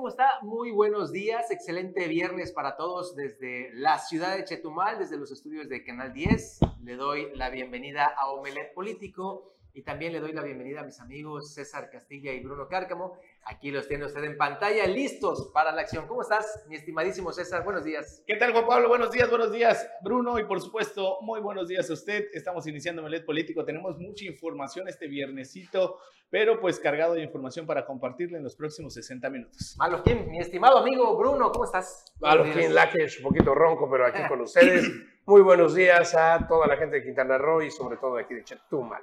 ¿Cómo está? Muy buenos días. Excelente viernes para todos desde la ciudad de Chetumal, desde los estudios de Canal 10. Le doy la bienvenida a Omelet Político y también le doy la bienvenida a mis amigos César Castilla y Bruno Cárcamo. Aquí los tiene usted en pantalla, listos para la acción. ¿Cómo estás, mi estimadísimo César? Buenos días. ¿Qué tal, Juan Pablo? Buenos días, buenos días, Bruno. Y por supuesto, muy buenos días a usted. Estamos iniciando Melet Político. Tenemos mucha información este viernesito, pero pues cargado de información para compartirle en los próximos 60 minutos. Maloquín, mi estimado amigo Bruno, ¿cómo estás? Maloquín Lakesh, un poquito ronco, pero aquí con ustedes. Muy buenos días a toda la gente de Quintana Roo y sobre todo aquí de Chetumal.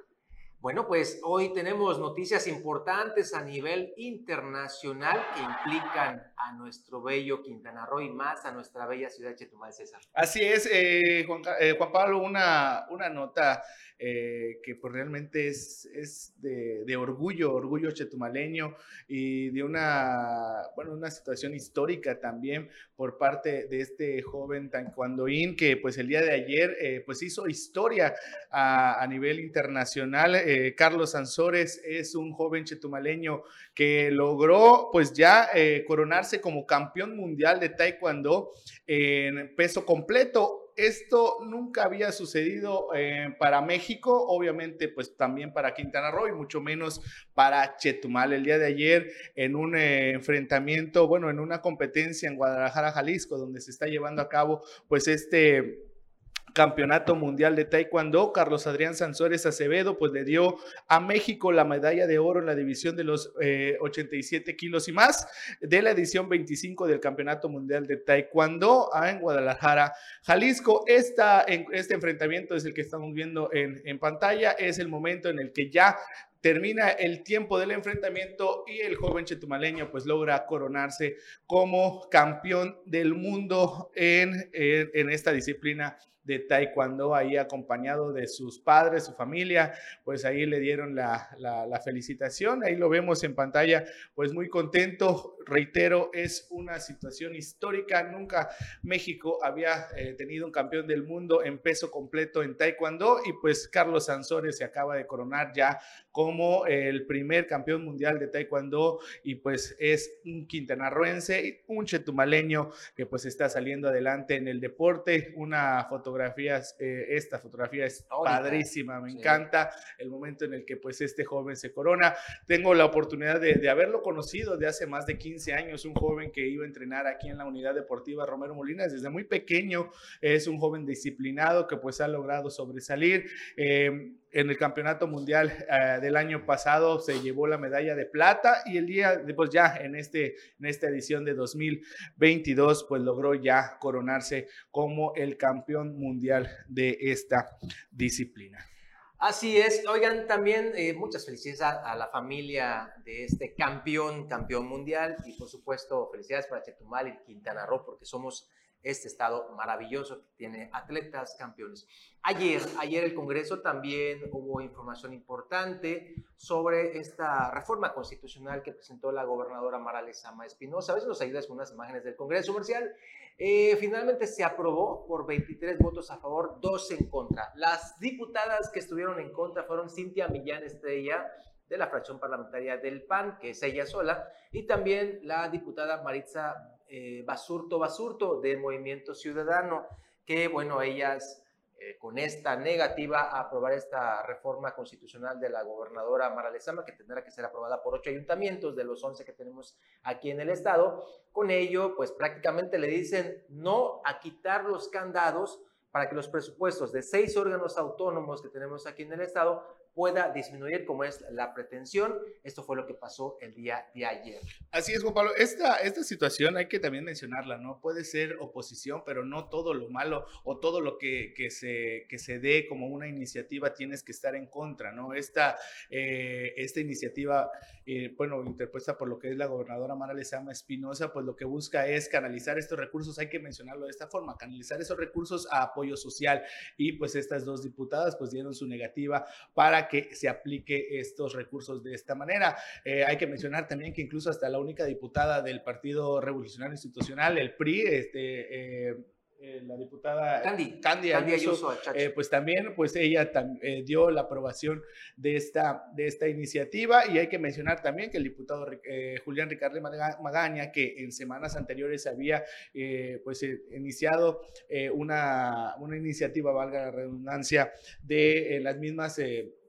Bueno, pues hoy tenemos noticias importantes a nivel internacional que implican a nuestro bello Quintana Roo y más a nuestra bella ciudad de Chetumal, César. Así es, eh, Juan, eh, Pablo, una, una nota eh, que pues realmente es, es de, orgullo, orgullo chetumaleño y de una, bueno, una situación histórica también por parte de este joven taekwondoín que pues el día de ayer pues hizo historia a nivel internacional eh, Carlos Sansores es un joven chetumaleño que logró pues ya eh, coronarse como campeón mundial de taekwondo en peso completo. Esto nunca había sucedido eh, para México, obviamente pues también para Quintana Roo y mucho menos para Chetumal. El día de ayer en un enfrentamiento, bueno, en una competencia en Guadalajara, Jalisco, donde se está llevando a cabo pues este Campeonato Mundial de Taekwondo, Carlos Adrián Sansores Acevedo, pues le dio a México la medalla de oro en la división de los 87 eh, kilos y más de la edición 25 del Campeonato Mundial de Taekwondo en Guadalajara, Jalisco. Esta, este enfrentamiento es el que estamos viendo en, pantalla, es el momento en el que ya termina el tiempo del enfrentamiento y el joven chetumaleño pues logra coronarse como campeón del mundo en, en esta disciplina de taekwondo ahí acompañado de sus padres, su familia, pues ahí le dieron la, la, felicitación, ahí lo vemos en pantalla, pues muy contento, reitero, es una situación histórica, nunca México había eh, tenido un campeón del mundo en peso completo en taekwondo y pues Carlos Sansores se acaba de coronar ya como el primer campeón mundial de taekwondo y pues es un quintanarroense, un chetumaleño que pues está saliendo adelante en el deporte, una fotografía fotografías, eh, esta fotografía es padrísima, me encanta el momento en el que pues este joven se corona. Tengo la oportunidad de, de, haberlo conocido de hace más de 15 años, un joven que iba a entrenar aquí en la unidad deportiva Romero Molinas desde muy pequeño, es un joven disciplinado que pues ha logrado sobresalir. Eh, en el campeonato mundial uh, del año pasado se llevó la medalla de plata y el día después ya en, este, en esta edición de 2022 pues logró ya coronarse como el campeón mundial de esta disciplina. Así es, oigan también eh, muchas felicidades a, la familia de este campeón, campeón mundial y por supuesto felicidades para Chetumal y Quintana Roo porque somos este estado maravilloso que tiene atletas campeones. Ayer, ayer el Congreso también hubo información importante sobre esta reforma constitucional que presentó la gobernadora Mara Lezama Espinosa. A veces nos ayudas con unas imágenes del Congreso comercial. Eh, finalmente se aprobó por 23 votos a favor, 2 en contra. Las diputadas que estuvieron en contra fueron Cintia Millán Estrella, de la fracción parlamentaria del PAN, que es ella sola, y también la diputada Maritza eh, Basurto Basurto del Movimiento Ciudadano, que bueno, ellas eh, con esta negativa a aprobar esta reforma constitucional de la gobernadora Mara Lezama, que tendrá que ser aprobada por ocho ayuntamientos de los once que tenemos aquí en el estado, con ello pues prácticamente le dicen no a quitar los candados para que los presupuestos de seis órganos autónomos que tenemos aquí en el estado pueda disminuir como es la pretensión. Esto fue lo que pasó el día de ayer. Así es, Juan Pablo. Esta, esta situación hay que también mencionarla, ¿no? Puede ser oposición, pero no todo lo malo o todo lo que, que, se, que se dé como una iniciativa tienes que estar en contra, ¿no? Esta, eh, esta iniciativa, eh, bueno, interpuesta por lo que es la gobernadora Mara Lezama Espinosa, pues lo que busca es canalizar estos recursos, hay que mencionarlo de esta forma, canalizar esos recursos a apoyo social y pues estas dos diputadas pues dieron su negativa para que se aplique estos recursos de esta manera. Eh, hay que mencionar también que incluso hasta la única diputada del Partido Revolucionario Institucional, el PRI, este, eh, eh, la diputada Candy, Candy, Ayuso, eh, pues también pues ella eh, dio la aprobación de esta, de esta iniciativa. Y hay que mencionar también que el diputado Julián Ricardo Magaña, que en semanas anteriores había pues iniciado una, una iniciativa, valga la redundancia, de las mismas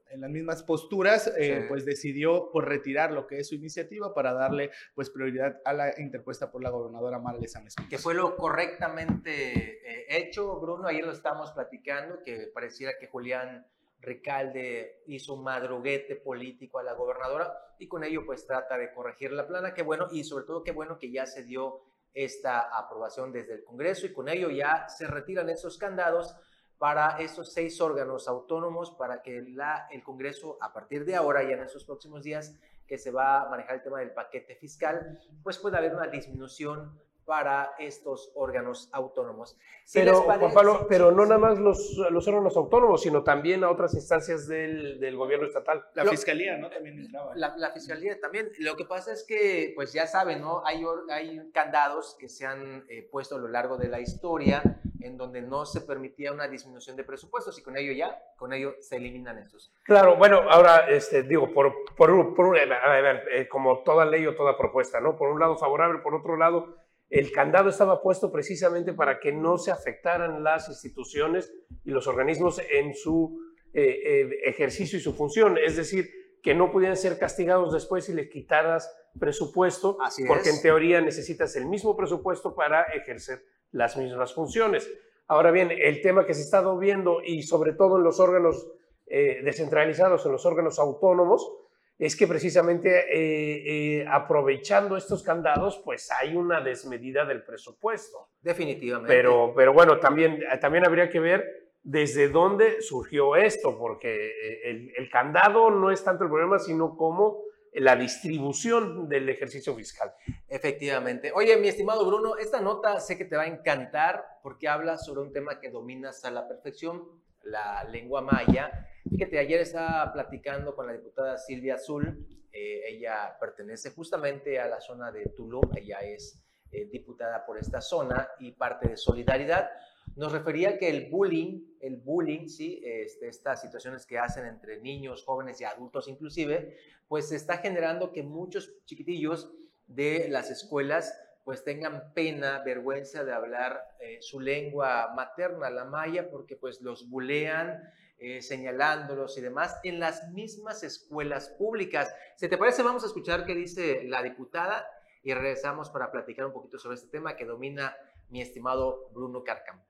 en las mismas posturas, eh, pues decidió por retirar lo que es su iniciativa para darle pues prioridad a la interpuesta por la gobernadora Mara Sánchez. Que fue lo correctamente eh, hecho, Bruno, ayer lo estábamos platicando, que pareciera que Julián Ricalde hizo un madruguete político a la gobernadora y con ello pues trata de corregir la plana, qué bueno, y sobre todo qué bueno que ya se dio esta aprobación desde el Congreso y con ello ya se retiran esos candados para esos seis órganos autónomos para que el Congreso, a partir de ahora y en esos próximos días que se va a manejar el tema del paquete fiscal, pues pueda haber una disminución para estos órganos autónomos. pero, Juan Pablo, pero no nada más los, los, órganos autónomos, sino también a otras instancias del, del gobierno estatal. La fiscalía, ¿no? También entraba. La, la, fiscalía también. Lo que pasa es que, pues ya saben, ¿no? Hay, hay candados que se han eh, puesto a lo largo de la historia en donde no se permitía una disminución de presupuestos y con ello ya, con ello se eliminan estos. Claro, bueno, ahora, este, digo, por, por, por a ver, eh, como toda ley o toda propuesta, ¿no? Por un lado favorable, por otro lado el candado estaba puesto precisamente para que no se afectaran las instituciones y los organismos en su eh, eh, ejercicio y su función, es decir, que no pudieran ser castigados después si les quitaras presupuesto, porque en teoría necesitas el mismo presupuesto para ejercer las mismas funciones. Ahora bien, el tema que se está viendo y sobre todo en los órganos eh, descentralizados, en los órganos autónomos, es que precisamente eh, eh, aprovechando estos candados, pues hay una desmedida del presupuesto. Definitivamente. Pero, pero bueno, también, también habría que ver desde dónde surgió esto, porque eh, el, candado no es tanto el problema, sino como la distribución del ejercicio fiscal. Efectivamente. Oye, mi estimado Bruno, esta nota sé que te va a encantar porque habla sobre un tema que dominas a la perfección, la lengua maya Fíjate, ayer estaba platicando con la diputada Silvia Azul. Eh, ella pertenece justamente a la zona de Tulum. Ella es eh, diputada por esta zona y parte de Solidaridad. Nos refería que el bullying, el bullying, sí, este, estas situaciones que hacen entre niños, jóvenes y adultos inclusive, pues está generando que muchos chiquitillos de las escuelas pues tengan pena, vergüenza de hablar eh, su lengua materna, la maya, porque pues los bulean, eh, señalándolos y demás en las mismas escuelas públicas. Si te parece, vamos a escuchar qué dice la diputada y regresamos para platicar un poquito sobre este tema que domina mi estimado Bruno Carcam.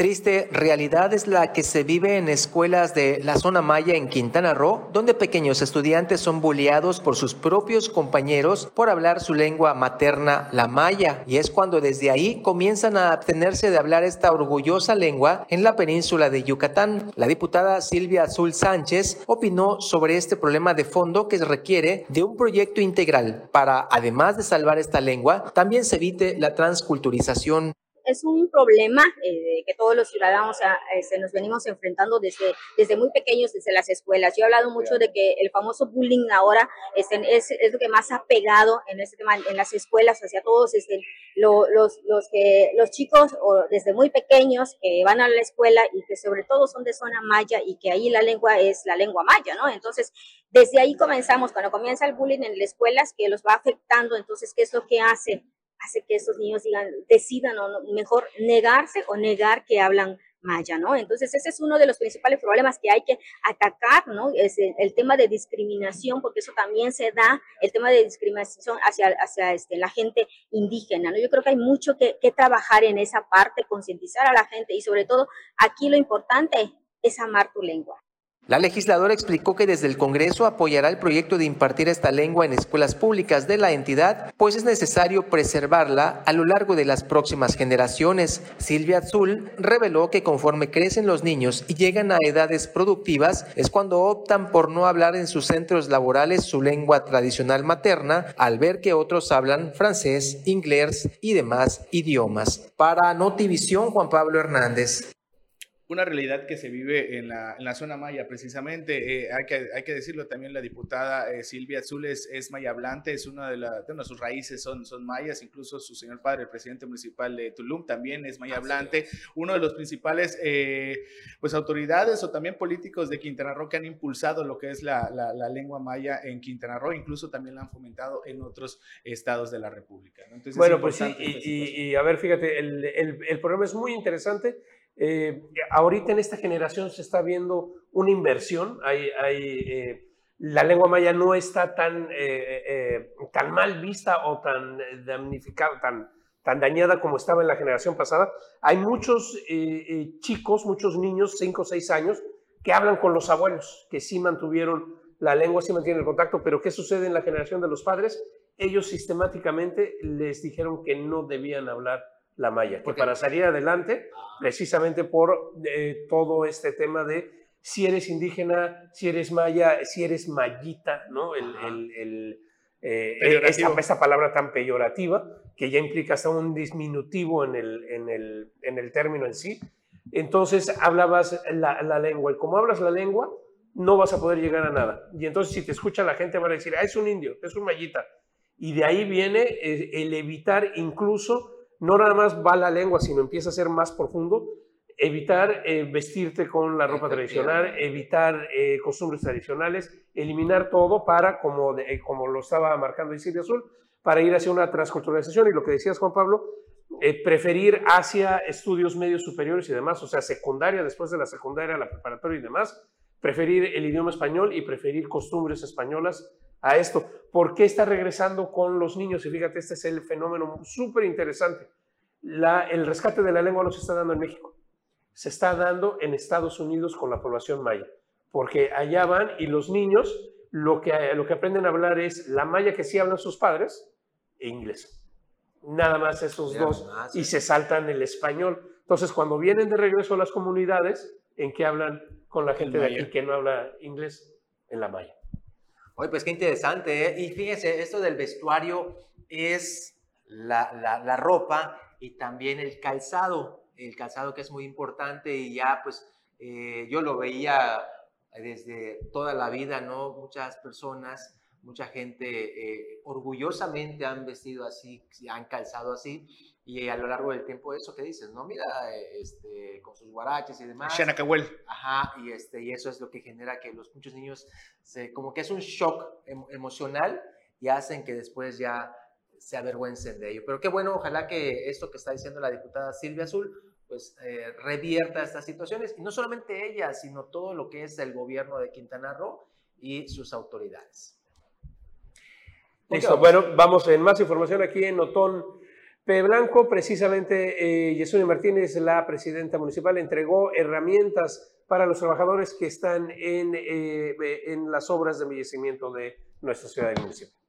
Triste realidad es la que se vive en escuelas de la zona maya en Quintana Roo, donde pequeños estudiantes son bulliados por sus propios compañeros por hablar su lengua materna, la maya, y es cuando desde ahí comienzan a abstenerse de hablar esta orgullosa lengua en la península de Yucatán. La diputada Silvia Azul Sánchez opinó sobre este problema de fondo que requiere de un proyecto integral para, además de salvar esta lengua, también se evite la transculturización es un problema eh, que todos los ciudadanos eh, se nos venimos enfrentando desde, desde muy pequeños, desde las escuelas. Yo he hablado mucho de que el famoso bullying ahora es, es, lo que más ha pegado en este tema, en las escuelas hacia todos este, los, los, que, los chicos o desde muy pequeños que van a la escuela y que sobre todo son de zona maya y que ahí la lengua es la lengua maya, ¿no? Entonces, desde ahí comenzamos, cuando comienza el bullying en las escuelas, que los va afectando, entonces, ¿qué es lo que hacen? Hace que esos niños digan, decidan o mejor negarse o negar que hablan maya, ¿no? Entonces ese es uno de los principales problemas que hay que atacar, ¿no? Es el, tema de discriminación, porque eso también se da, el tema de discriminación hacia, hacia este, la gente indígena, ¿no? Yo creo que hay mucho que, que trabajar en esa parte, concientizar a la gente y sobre todo aquí lo importante es amar tu lengua. La legisladora explicó que desde el Congreso apoyará el proyecto de impartir esta lengua en escuelas públicas de la entidad, pues es necesario preservarla a lo largo de las próximas generaciones. Silvia Azul reveló que conforme crecen los niños y llegan a edades productivas, es cuando optan por no hablar en sus centros laborales su lengua tradicional materna, al ver que otros hablan francés, inglés y demás idiomas. Para Notivisión, Juan Pablo Hernández. Una realidad que se vive en la, en la zona maya, precisamente. Eh, hay, que, hay que decirlo también, la diputada eh, Silvia Azules es maya hablante, es una de, la, bueno, sus raíces son, son mayas, incluso su señor padre, el presidente municipal de Tulum, también es maya hablante. Uno de los principales eh, pues, autoridades o también políticos de Quintana Roo que han impulsado lo que es la, la, lengua maya en Quintana Roo, incluso también la han fomentado en otros estados de la República. bueno, pues sí, y, y, a ver, fíjate, el, el, el programa es muy interesante eh, ahorita en esta generación se está viendo una inversión. Eh, la lengua maya no está tan, eh, tan mal vista o tan damnificada, tan, tan dañada como estaba en la generación pasada. Hay muchos chicos, muchos niños, 5 o 6 años, que hablan con los abuelos, que sí mantuvieron la lengua, sí mantienen el contacto, pero ¿qué sucede en la generación de los padres? Ellos sistemáticamente les dijeron que no debían hablar la maya, que para salir adelante, precisamente por eh, todo este tema de si eres indígena, si eres maya, si eres mayita, ¿no? El, eh, esta, palabra tan peyorativa, que ya implica hasta un disminutivo en el, en el, en el término en sí. Entonces hablabas la, la, lengua, y como hablas la lengua, no vas a poder llegar a nada. Y entonces si te escucha la gente van a decir, ah, es un indio, es un mayita. Y de ahí viene eh, el evitar incluso no nada más va la lengua, sino empieza a ser más profundo, evitar eh, vestirte con la ropa tradicional, evitar eh, costumbres tradicionales, eliminar todo para, como, eh, como lo estaba marcando Isidro Azul, para ir hacia una transculturalización. Y lo que decías Juan Pablo, preferir hacia estudios medios superiores y demás, o sea, secundaria, después de la secundaria, la preparatoria y demás, preferir el idioma español y preferir costumbres españolas a esto. ¿Por qué está regresando con los niños? Y fíjate, este es el fenómeno súper interesante. el rescate de la lengua no se está dando en México, se está dando en Estados Unidos con la población maya, porque allá van y los niños lo que, lo que aprenden a hablar es la maya que sí hablan sus padres e inglés. Nada más esos dos. y se saltan el español. Entonces, cuando vienen de regreso a las comunidades, ¿en qué hablan con la gente de aquí que no habla inglés? En la maya. Oye, pues qué interesante, ¿eh? Y fíjense, esto del vestuario es la, ropa y también el calzado, el calzado que es muy importante y ya pues eh, yo lo veía desde toda la vida, ¿no? Muchas personas, mucha gente eh, orgullosamente han vestido así, han calzado así y a lo largo del tiempo eso que dices, ¿no? Mira, este, con sus guaraches y demás. Ajá, y, este, y eso es lo que genera que los muchos niños, se, como que es un shock emocional y hacen que después ya se avergüencen de ello. Pero qué bueno, ojalá que esto que está diciendo la diputada Silvia Azul, pues eh, revierta estas situaciones, y no solamente ella, sino todo lo que es el gobierno de Quintana Roo y sus autoridades. Listo, bueno, vamos en más información aquí en Otón. Blanco, precisamente eh, Martínez, la presidenta municipal, entregó herramientas para los trabajadores que están en, eh, en las obras de embellecimiento de nuestra ciudad y municipio.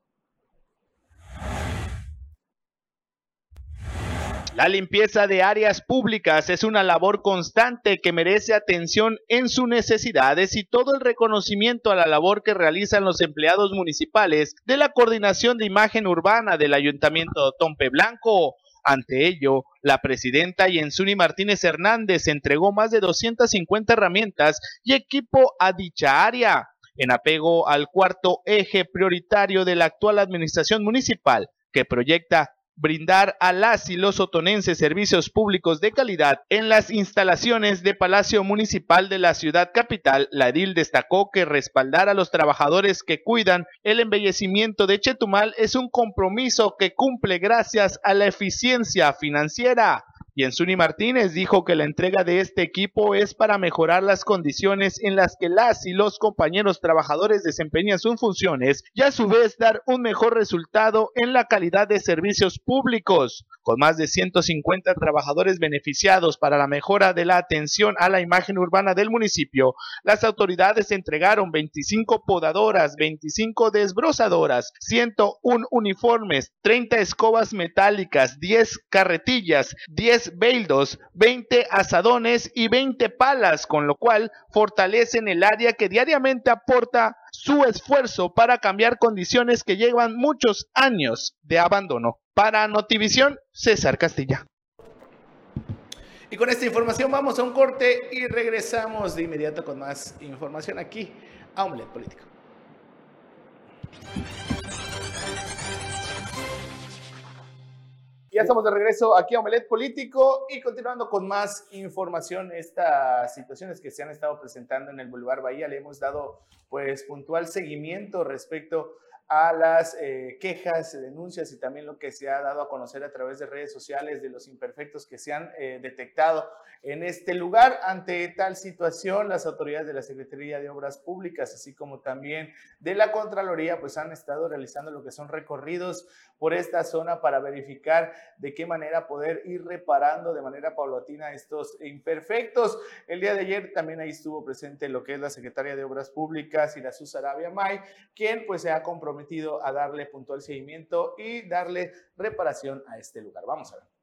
La limpieza de áreas públicas es una labor constante que merece atención en sus necesidades y todo el reconocimiento a la labor que realizan los empleados municipales de la coordinación de imagen urbana del Ayuntamiento de Tompe Blanco. Ante ello, la presidenta Yensuni Martínez Hernández entregó más de 250 herramientas y equipo a dicha área, en apego al cuarto eje prioritario de la actual administración municipal, que proyecta brindar a las y los otonenses servicios públicos de calidad en las instalaciones de Palacio Municipal de la ciudad capital, la edil destacó que respaldar a los trabajadores que cuidan el embellecimiento de Chetumal es un compromiso que cumple gracias a la eficiencia financiera. Y Enzuni Martínez dijo que la entrega de este equipo es para mejorar las condiciones en las que las y los compañeros trabajadores desempeñan sus funciones y a su vez dar un mejor resultado en la calidad de servicios públicos. Con más de 150 trabajadores beneficiados para la mejora de la atención a la imagen urbana del municipio, las autoridades entregaron 25 podadoras, 25 desbrozadoras, 101 uniformes, 30 escobas metálicas, 10 carretillas, 10 10 20 asadones y 20 palas, con lo cual fortalecen el área que diariamente aporta su esfuerzo para cambiar condiciones que llevan muchos años de abandono. Para Notivisión, César Castilla. Y con esta información vamos a un corte y regresamos de inmediato con más información aquí a Omelet Político. Ya estamos de regreso aquí a Omelet Político y continuando con más información, estas situaciones que se han estado presentando en el Boulevard Bahía, le hemos dado pues puntual seguimiento respecto las eh, quejas, denuncias y también lo que se ha dado a conocer a través de redes sociales de los imperfectos que se han eh, detectado en este lugar. Ante tal situación, las autoridades de la Secretaría de Obras Públicas, así como también de la Contraloría, pues han estado realizando lo que son recorridos por esta zona para verificar de qué manera poder ir reparando de manera paulatina estos imperfectos. El día de ayer también ahí estuvo presente lo que es la Secretaria de Obras Públicas y la Susarabia May, quien pues se ha comprometido a darle puntual seguimiento y darle reparación a este lugar. Vamos a ver.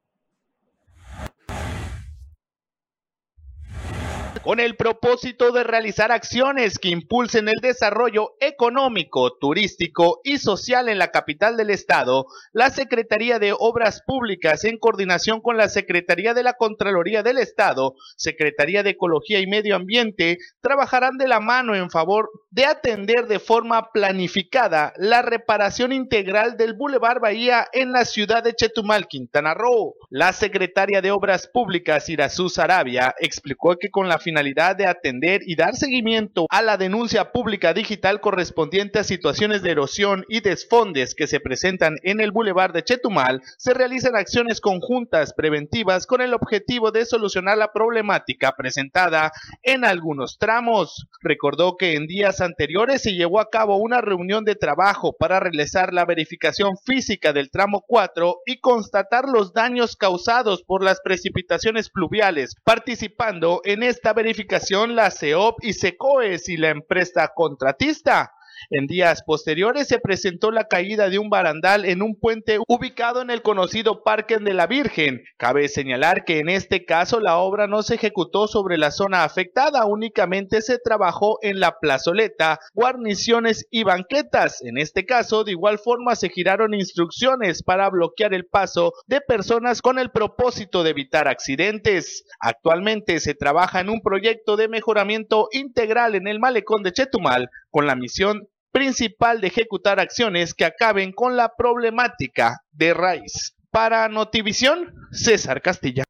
Con el propósito de realizar acciones que impulsen el desarrollo económico, turístico y social en la capital del estado, la Secretaría de Obras Públicas, en coordinación con la Secretaría de la Contraloría del Estado, Secretaría de Ecología y Medio Ambiente, trabajarán de la mano en favor de atender de forma planificada la reparación integral del Boulevard Bahía en la ciudad de Chetumal, Quintana Roo. La secretaria de Obras Públicas, Irazú Sarabia, explicó que con la finalidad de atender y dar seguimiento a la denuncia pública digital correspondiente a situaciones de erosión y desfondes que se presentan en el Boulevard de Chetumal, se realizan acciones conjuntas preventivas con el objetivo de solucionar la problemática presentada en algunos tramos. Recordó que en días anteriores se llevó a cabo una reunión de trabajo para realizar la verificación física del tramo 4 y constatar los daños causados por las precipitaciones pluviales, participando en esta verificación la CEOP y SECOES y la empresa contratista. En días posteriores se presentó la caída de un barandal en un puente ubicado en el conocido Parque de la Virgen. Cabe señalar que en este caso la obra no se ejecutó sobre la zona afectada, únicamente se trabajó en la plazoleta, guarniciones y banquetas. En este caso, de igual forma se giraron instrucciones para bloquear el paso de personas con el propósito de evitar accidentes. Actualmente se trabaja en un proyecto de mejoramiento integral en el malecón de Chetumal con la misión principal de ejecutar acciones que acaben con la problemática de raíz. Para Notivisión, César Castilla.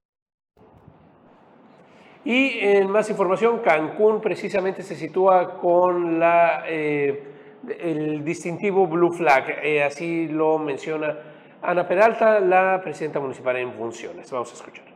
Y en más información, Cancún precisamente se sitúa con la, eh, el distintivo Blue Flag, eh, así lo menciona Ana Peralta, la presidenta municipal en funciones. Vamos a escuchar.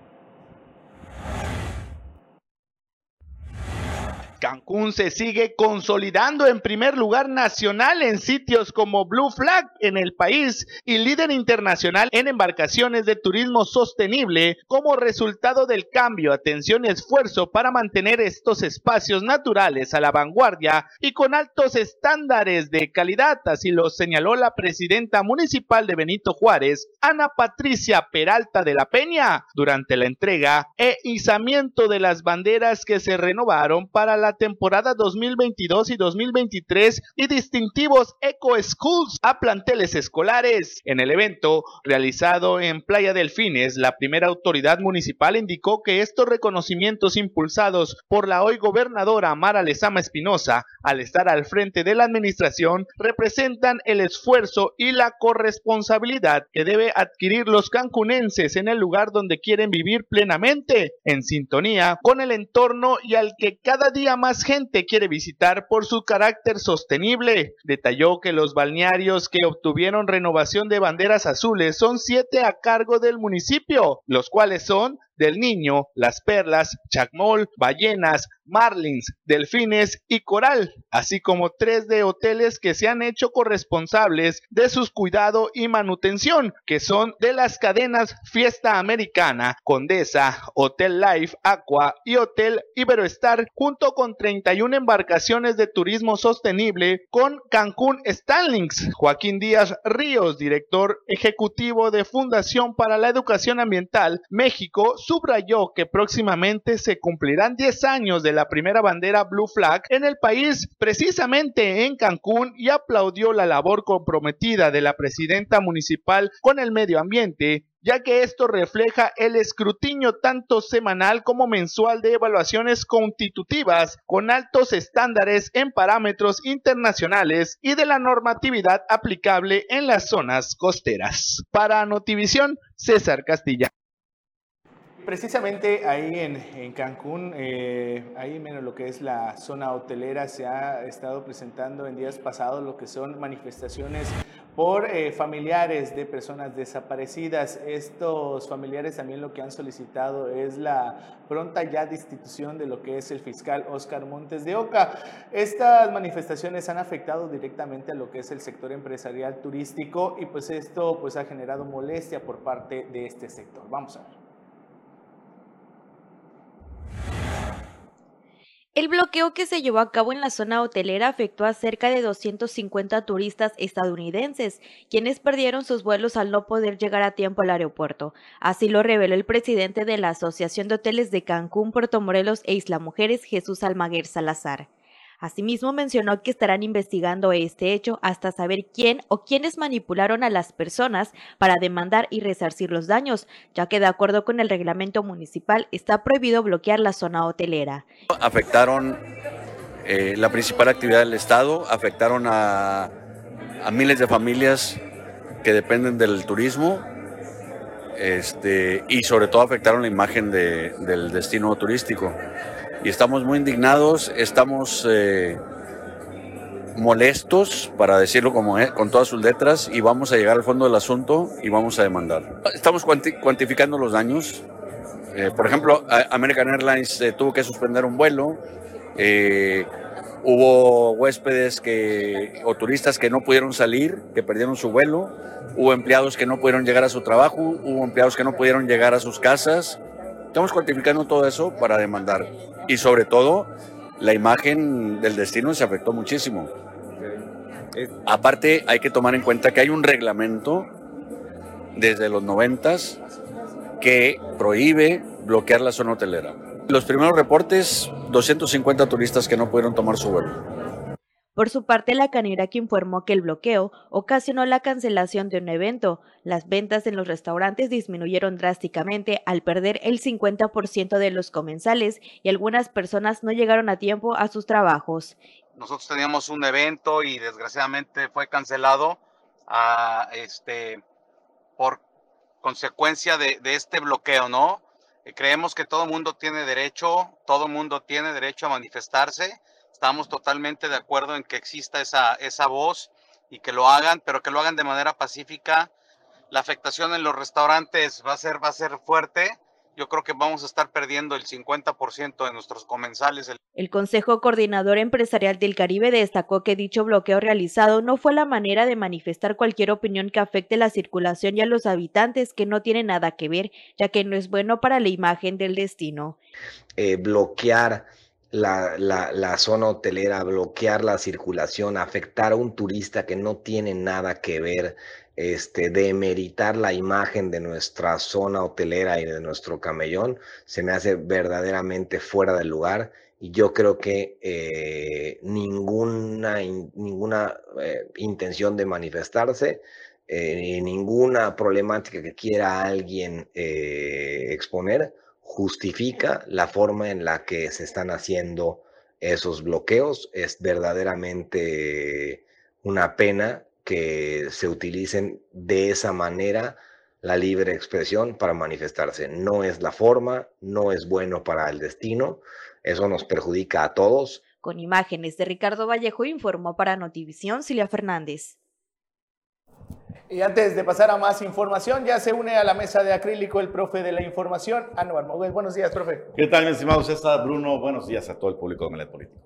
Cancún se sigue consolidando en primer lugar nacional en sitios como Blue Flag en el país y líder internacional en embarcaciones de turismo sostenible como resultado del cambio, atención y esfuerzo para mantener estos espacios naturales a la vanguardia y con altos estándares de calidad, así lo señaló la presidenta municipal de Benito Juárez, Ana Patricia Peralta de la Peña, durante la entrega e izamiento de las banderas que se renovaron para la temporada 2022 y 2023 y distintivos Eco Schools a planteles escolares. En el evento realizado en Playa Delfines, la primera autoridad municipal indicó que estos reconocimientos impulsados por la hoy gobernadora Mara Lezama Espinosa al estar al frente de la administración representan el esfuerzo y la corresponsabilidad que debe adquirir los cancunenses en el lugar donde quieren vivir plenamente, en sintonía con el entorno y al que cada día más gente quiere visitar por su carácter sostenible. Detalló que los balnearios que obtuvieron renovación de banderas azules son siete a cargo del municipio, los cuales son del Niño, Las Perlas, Chacmol, Ballenas, Marlins, Delfines y Coral, así como tres de hoteles que se han hecho corresponsables de sus cuidado y manutención, que son de las cadenas Fiesta Americana, Condesa, Hotel Life, Aqua y Hotel Iberoestar, junto con 31 embarcaciones de turismo sostenible con Cancún Stanlings. Joaquín Díaz Ríos, director ejecutivo de Fundación para la Educación Ambiental México, subrayó que próximamente se cumplirán 10 años de la primera bandera Blue Flag en el país, precisamente en Cancún, y aplaudió la labor comprometida de la presidenta municipal con el medio ambiente ya que esto refleja el escrutinio tanto semanal como mensual de evaluaciones constitutivas con altos estándares en parámetros internacionales y de la normatividad aplicable en las zonas costeras. Para Notivisión, César Castilla. Precisamente ahí en, Cancún, eh, ahí menos lo que es la zona hotelera, se ha estado presentando en días pasados lo que son manifestaciones por eh, familiares de personas desaparecidas. Estos familiares también lo que han solicitado es la pronta ya destitución de lo que es el fiscal Oscar Montes de Oca. Estas manifestaciones han afectado directamente a lo que es el sector empresarial turístico y pues esto pues ha generado molestia por parte de este sector. Vamos a ver. El bloqueo que se llevó a cabo en la zona hotelera afectó a cerca de 250 turistas estadounidenses, quienes perdieron sus vuelos al no poder llegar a tiempo al aeropuerto. Así lo reveló el presidente de la Asociación de Hoteles de Cancún, Puerto Morelos e Isla Mujeres, Jesús Almaguer Salazar. Asimismo mencionó que estarán investigando este hecho hasta saber quién o quiénes manipularon a las personas para demandar y resarcir los daños, ya que de acuerdo con el reglamento municipal está prohibido bloquear la zona hotelera. Afectaron eh, la principal actividad del Estado, afectaron a, miles de familias que dependen del turismo este, y sobre todo afectaron la imagen del destino turístico y estamos muy indignados, estamos eh, molestos, para decirlo como con todas sus letras, y vamos a llegar al fondo del asunto y vamos a demandar. Estamos cuantificando los daños. Eh, por ejemplo, American Airlines eh, tuvo que suspender un vuelo. hubo huéspedes que, o turistas que no pudieron salir, que perdieron su vuelo. Hubo empleados que no pudieron llegar a su trabajo. Hubo empleados que no pudieron llegar a sus casas. Estamos cuantificando todo eso para demandar y sobre todo la imagen del destino se afectó muchísimo. Aparte hay que tomar en cuenta que hay un reglamento desde los noventas que prohíbe bloquear la zona hotelera. Los primeros reportes, 250 turistas que no pudieron tomar su vuelo. Por su parte, la que informó que el bloqueo ocasionó la cancelación de un evento. Las ventas en los restaurantes disminuyeron drásticamente al perder el 50% de los comensales y algunas personas no llegaron a tiempo a sus trabajos. Nosotros teníamos un evento y desgraciadamente fue cancelado este, por consecuencia de, de este bloqueo, ¿no? creemos que todo el mundo tiene derecho, todo el mundo tiene derecho a manifestarse Estamos totalmente de acuerdo en que exista esa, esa voz y que lo hagan, pero que lo hagan de manera pacífica. La afectación en los restaurantes va a ser, va a ser fuerte. Yo creo que vamos a estar perdiendo el 50% de nuestros comensales. El Consejo Coordinador Empresarial del Caribe destacó que dicho bloqueo realizado no fue la manera de manifestar cualquier opinión que afecte la circulación y a los habitantes que no tiene nada que ver, ya que no es bueno para la imagen del destino. Eh, bloquear la, la, zona hotelera, bloquear la circulación, afectar a un turista que no tiene nada que ver, este, demeritar la imagen de nuestra zona hotelera y de nuestro camellón, se me hace verdaderamente fuera del lugar. Y yo creo que eh, ninguna, ninguna eh, intención de manifestarse, eh, ninguna problemática que quiera alguien exponer, justifica la forma en la que se están haciendo esos bloqueos. Es verdaderamente una pena que se utilicen de esa manera la libre expresión para manifestarse. No es la forma, no es bueno para el destino, eso nos perjudica a todos. Con imágenes de Ricardo Vallejo informó para Notivisión Silvia Fernández. Y antes de pasar a más información, ya se une a la mesa de acrílico el profe de la información, Anuar Moguel. Buenos días, profe. ¿Qué tal, mi estimado César Bruno? Buenos días a todo el público de Melet Político.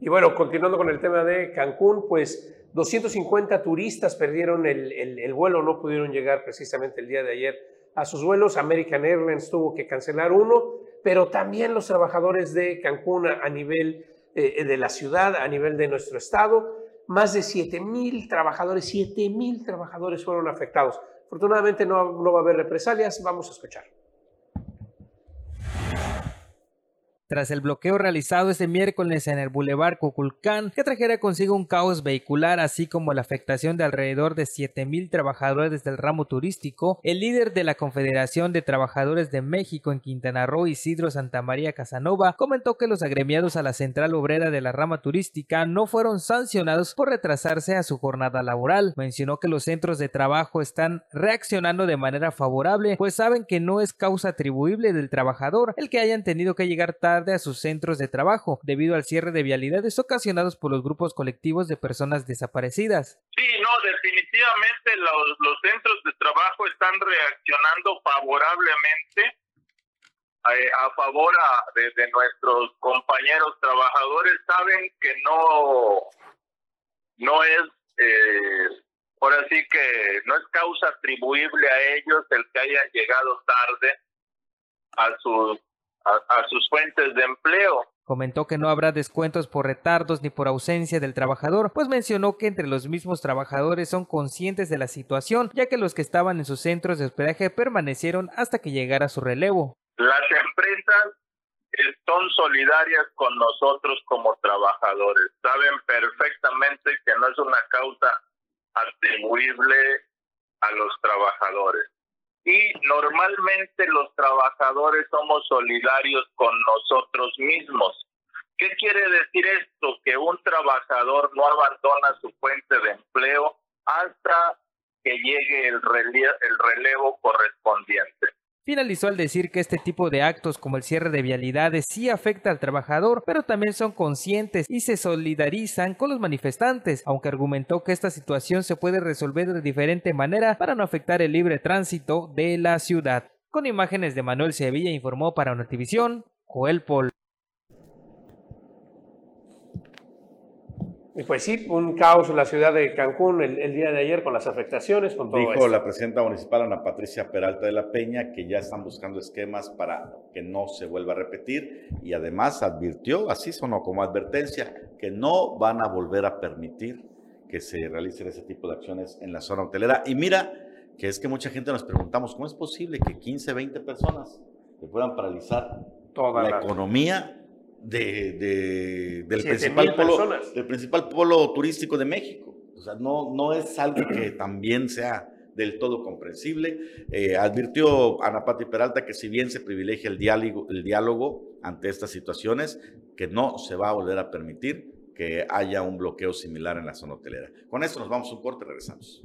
Y bueno, continuando con el tema de Cancún, pues 250 turistas perdieron el, el, vuelo, no pudieron llegar precisamente el día de ayer a sus vuelos. American Airlines tuvo que cancelar uno, pero también los trabajadores de Cancún a, nivel eh, de la ciudad, a nivel de nuestro estado, más de 7 mil trabajadores, 7 mil trabajadores fueron afectados. Afortunadamente no, no va a haber represalias, vamos a escuchar. Tras el bloqueo realizado este miércoles en el Boulevard Cuculcán, que trajera consigo un caos vehicular, así como la afectación de alrededor de 7.000 trabajadores del ramo turístico, el líder de la Confederación de Trabajadores de México en Quintana Roo, Isidro Santa María Casanova, comentó que los agremiados a la central obrera de la rama turística no fueron sancionados por retrasarse a su jornada laboral. Mencionó que los centros de trabajo están reaccionando de manera favorable, pues saben que no es causa atribuible del trabajador el que hayan tenido que llegar tarde a sus centros de trabajo debido al cierre de vialidades ocasionados por los grupos colectivos de personas desaparecidas. Sí, no, definitivamente los, los centros de trabajo están reaccionando favorablemente eh, a favor de, nuestros compañeros trabajadores saben que no no es eh, por así que no es causa atribuible a ellos el que hayan llegado tarde a sus a sus fuentes de empleo Comentó que no habrá descuentos por retardos ni por ausencia del trabajador, pues mencionó que entre los mismos trabajadores son conscientes de la situación, ya que los que estaban en sus centros de hospedaje permanecieron hasta que llegara su relevo. Las empresas son solidarias con nosotros como trabajadores. Saben perfectamente que no es una causa atribuible a los trabajadores. Y normalmente los trabajadores somos solidarios con nosotros mismos. ¿Qué quiere decir esto? Que un trabajador no abandona su fuente de empleo hasta que llegue el relevo correspondiente. Finalizó al decir que este tipo de actos como el cierre de vialidades sí afecta al trabajador, pero también son conscientes y se solidarizan con los manifestantes, aunque argumentó que esta situación se puede resolver de diferente manera para no afectar el libre tránsito de la ciudad. Con imágenes de Manuel Sevilla informó para Notivisión, Joel Paul. Pues sí, un caos en la ciudad de Cancún el, día de ayer con las afectaciones, con todo Dijo la presidenta municipal Ana Patricia Peralta de la Peña que ya están buscando esquemas para que no se vuelva a repetir y además advirtió, así sonó como advertencia, que no van a volver a permitir que se realicen ese tipo de acciones en la zona hotelera. Y mira, que es que mucha gente nos preguntamos, ¿cómo es posible que 15, 20 personas que puedan paralizar Toda la economía de, del, principal polo, del principal polo turístico de México. O sea, no, no es algo que también sea del todo comprensible. Eh, advirtió Ana Pati Peralta que si bien se privilegia el diálogo, el diálogo ante estas situaciones, que no se va a volver a permitir que haya un bloqueo similar en la zona hotelera. Con esto nos vamos a un corte, regresamos.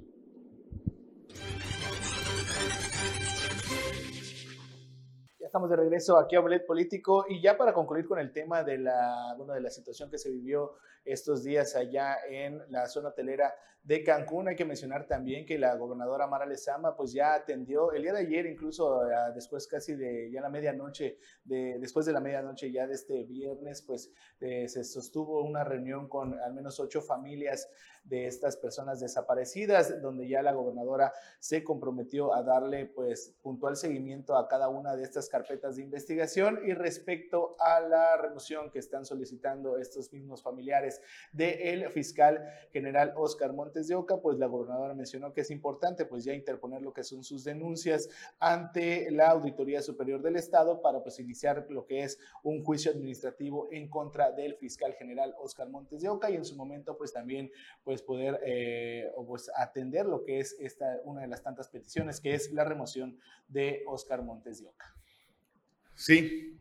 Estamos de regreso aquí a Omelet Político. Y ya para concluir con el tema de la, bueno, de la situación que se vivió estos días allá en la zona hotelera de Cancún. Hay que mencionar también que la gobernadora Mara Lezama pues ya atendió el día de ayer, incluso ah, después casi de ya la medianoche, de, después de la medianoche ya de este viernes, pues eh, se sostuvo una reunión con al menos ocho familias de estas personas desaparecidas, donde ya la gobernadora se comprometió a darle pues puntual seguimiento a cada una de estas carpetas de investigación y respecto a la remoción que están solicitando estos mismos familiares del fiscal general Oscar Montes de Oca, pues la gobernadora mencionó que es importante pues ya interponer lo que son sus denuncias ante la Auditoría Superior del Estado para pues iniciar lo que es un juicio administrativo en contra del fiscal general Oscar Montes de Oca y en su momento pues también pues poder eh, pues atender lo que es esta una de las tantas peticiones que es la remoción de Oscar Montes de Oca. Sí,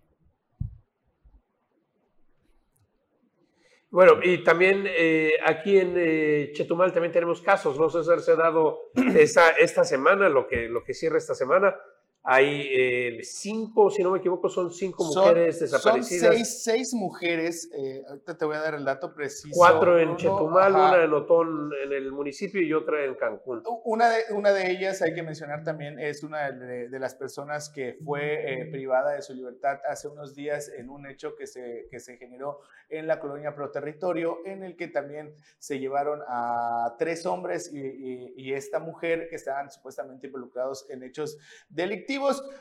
Bueno, y también eh, aquí en eh, Chetumal también tenemos casos, no sé si se ha dado esta, esta semana, lo que, lo que cierra esta semana, hay eh, cinco, si no me equivoco, son cinco mujeres desaparecidas. Son seis, mujeres, eh, ahorita te voy a dar el dato preciso. Cuatro en Chetumal, una en Otón, en el municipio, y otra en Cancún. Una de, una de ellas, hay que mencionar también, es una de, las personas que fue eh, privada de su libertad hace unos días en un hecho que se, que se generó en la colonia Pro Territorio, en el que también se llevaron a tres hombres y, y esta mujer que estaban supuestamente involucrados en hechos delictivos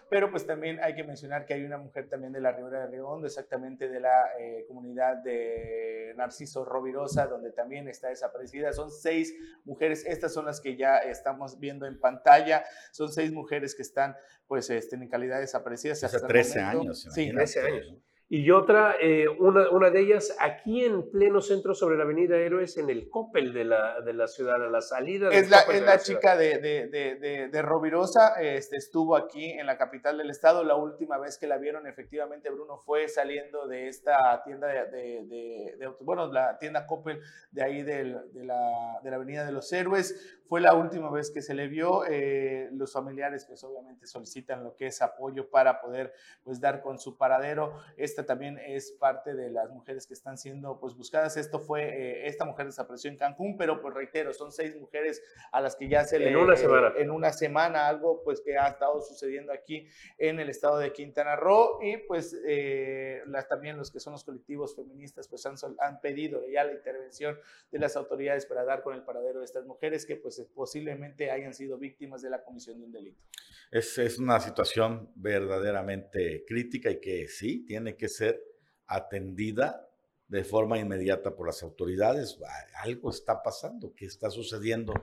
pero pues también hay que mencionar que hay una mujer también de la Ribera de Río exactamente de la eh, comunidad de Narciso Rovirosa, donde también está desaparecida. Son seis mujeres, estas son las que ya estamos viendo en pantalla, son seis mujeres que están pues este, en calidad desaparecidas. Hace 13 años. Sí, 13 años. Y otra, eh, una, una, de ellas aquí en pleno centro sobre la Avenida Héroes, en el Coppel de la, de la ciudad, a la salida. Es la, es la, chica de, de, de, de, Rovirosa, este, estuvo aquí en la capital del estado. La última vez que la vieron, efectivamente, Bruno fue saliendo de esta tienda de, bueno, la tienda Coppel de ahí del, de, la, de la Avenida de los Héroes. Fue la última vez que se le vio. Eh, los familiares, pues obviamente solicitan lo que es apoyo para poder, pues, dar con su paradero. Esta también es parte de las mujeres que están siendo, pues, buscadas. Esto fue, eh, esta mujer desapareció en Cancún, pero, pues, reitero, son seis mujeres a las que ya se le... En una semana. en una semana, algo, pues, que ha estado sucediendo aquí en el estado de Quintana Roo. Y, pues, eh, las, también los que son los colectivos feministas, pues, han, han pedido ya la intervención de las autoridades para dar con el paradero de estas mujeres que, pues, posiblemente hayan sido víctimas de la comisión de un delito. Es, es una situación verdaderamente crítica y que sí tiene que ser atendida de forma inmediata por las autoridades. Algo está pasando, ¿qué está sucediendo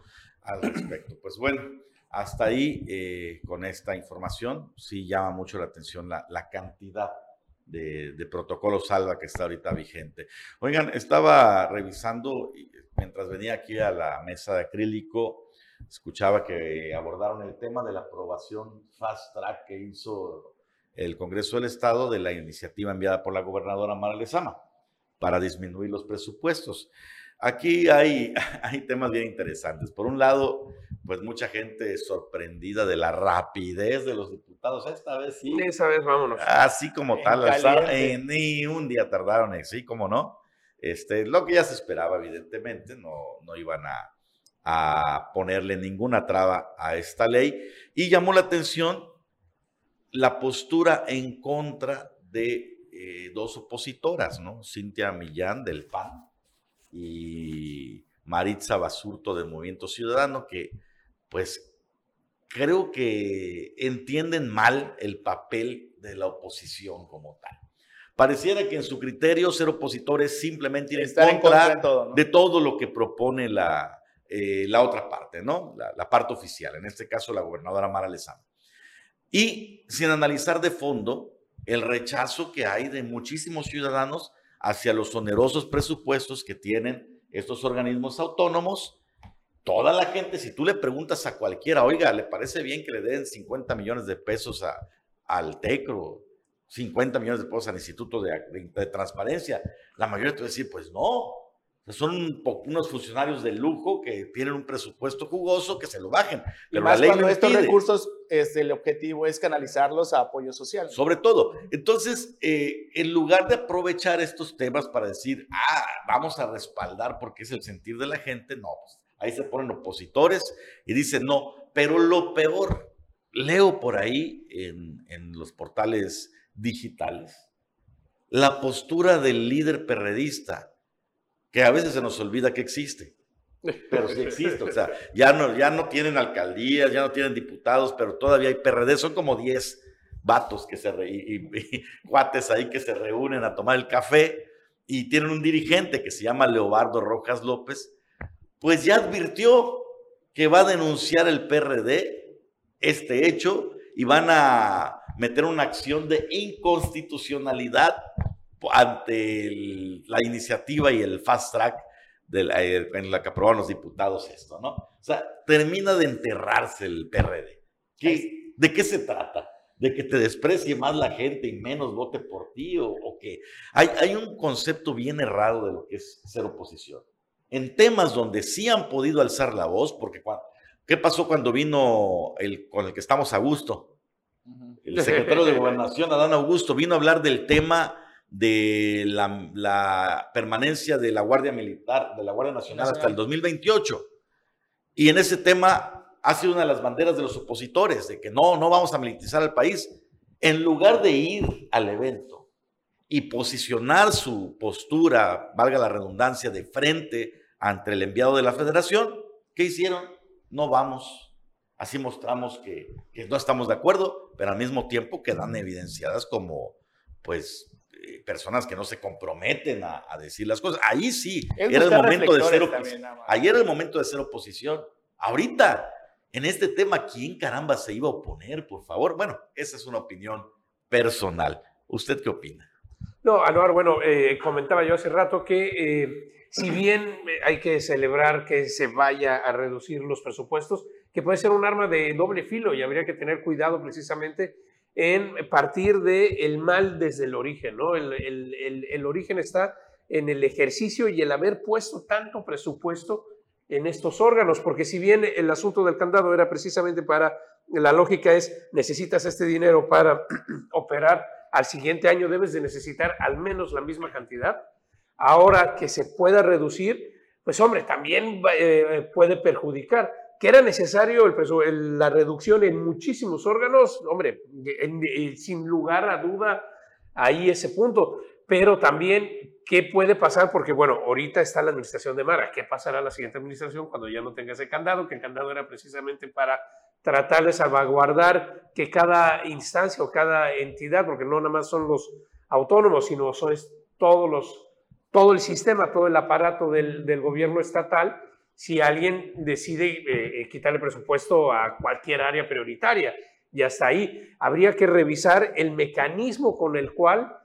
al respecto? Pues bueno, hasta ahí eh, con esta información sí llama mucho la atención la, la cantidad de, de, protocolo salva que está ahorita vigente. Oigan, estaba revisando mientras venía aquí a la mesa de acrílico, escuchaba que abordaron el tema de la aprobación fast track que hizo el Congreso del Estado de la iniciativa enviada por la gobernadora Mara Lezama para disminuir los presupuestos. Aquí hay, hay temas bien interesantes. Por un lado, pues mucha gente sorprendida de la rapidez de los diputados. Esta vez sí. Esa vez vámonos. Así como tal, en ni un día tardaron, así como no. Este, lo que ya se esperaba, evidentemente, no, no iban a, ponerle ninguna traba a esta ley. Y llamó la atención la postura en contra de eh, dos opositoras, ¿no? Cintia Millán del PAN y Maritza Basurto del Movimiento Ciudadano, que pues creo que entienden mal el papel de la oposición como tal. Pareciera que en su criterio ser opositores simplemente ir en contra, en todo, de todo lo que propone la, eh, la otra parte, ¿no? La, parte oficial, en este caso la gobernadora Mara Lezama. Y sin analizar de fondo el rechazo que hay de muchísimos ciudadanos hacia los onerosos presupuestos que tienen estos organismos autónomos. Toda la gente, si tú le preguntas a cualquiera, oiga, ¿le parece bien que le den 50 millones de pesos a, al TECRO, 50 millones de pesos al Instituto de, Transparencia. La mayoría te va a decir, pues no, son unos funcionarios de lujo que tienen un presupuesto jugoso, que se lo bajen. Pero la ley cuando estos recursos, es, el objetivo es canalizarlos a apoyo social. Sobre todo. Entonces, eh, en lugar de aprovechar estos temas para decir, ah, vamos a respaldar porque es el sentir de la gente, no, pues, ahí se ponen opositores y dicen no. Pero lo peor, leo por ahí en, en los portales digitales, la postura del líder perredista, que a veces se nos olvida que existe, pero sí existe, o sea, ya no, ya no tienen alcaldías, ya no tienen diputados, pero todavía hay PRD, son como 10 vatos que se y, cuates ahí que se reúnen a tomar el café y tienen un dirigente que se llama Leobardo Rojas López, pues ya advirtió que va a denunciar el PRD este hecho y van a meter una acción de inconstitucionalidad ante la iniciativa y el fast track de eh, en la que aprobaron los diputados esto, ¿no? O sea, termina de enterrarse el PRD. ¿De qué se trata? ¿De que te desprecie más la gente y menos vote por ti? ¿O, o qué? Hay, hay un concepto bien errado de lo que es ser oposición. En temas donde sí han podido alzar la voz, porque cuando, ¿qué pasó cuando vino el con el que estamos a gusto? El secretario de Gobernación, Adán Augusto, vino a hablar del tema de la, permanencia de la Guardia Militar, de la Guardia Nacional, hasta el 2028. Y en ese tema ha sido una de las banderas de los opositores, de que no, no vamos a militarizar al país. En lugar de ir al evento y posicionar su postura, valga la redundancia, de frente ante el enviado de la federación, ¿qué hicieron? No vamos Así mostramos que, no estamos de acuerdo, pero al mismo tiempo quedan evidenciadas como, pues, eh, personas que no se comprometen a, decir las cosas. Ahí sí, era el momento de ser. Ahí era el momento de ser oposición. Ahorita, en este tema, ¿quién caramba se iba a oponer, por favor? Bueno, esa es una opinión personal. ¿Usted qué opina? No, Anuar, bueno, eh, comentaba yo hace rato que eh, si bien hay que celebrar que se vaya a reducir los presupuestos, que puede ser un arma de doble filo y habría que tener cuidado precisamente en partir del el mal desde el origen, ¿no? El, el, el, origen está en el ejercicio y el haber puesto tanto presupuesto en estos órganos, porque si bien el asunto del candado era precisamente para, la lógica es, necesitas este dinero para operar al siguiente año debes de necesitar al menos la misma cantidad. Ahora que se pueda reducir, pues hombre, también eh, puede perjudicar. Que era necesario el, la reducción en muchísimos órganos, hombre, sin lugar a duda, ahí ese punto. Pero también, ¿qué puede pasar? Porque, bueno, ahorita está la administración de Mara. ¿Qué pasará la siguiente administración cuando ya no tenga ese candado? Que el candado era precisamente para tratar de salvaguardar que cada instancia o cada entidad, porque no nada más son los autónomos, sino son todos los, todo el sistema, todo el aparato del, del gobierno estatal, si alguien decide eh, eh, quitarle presupuesto a cualquier área prioritaria. Y hasta ahí habría que revisar el mecanismo con el cual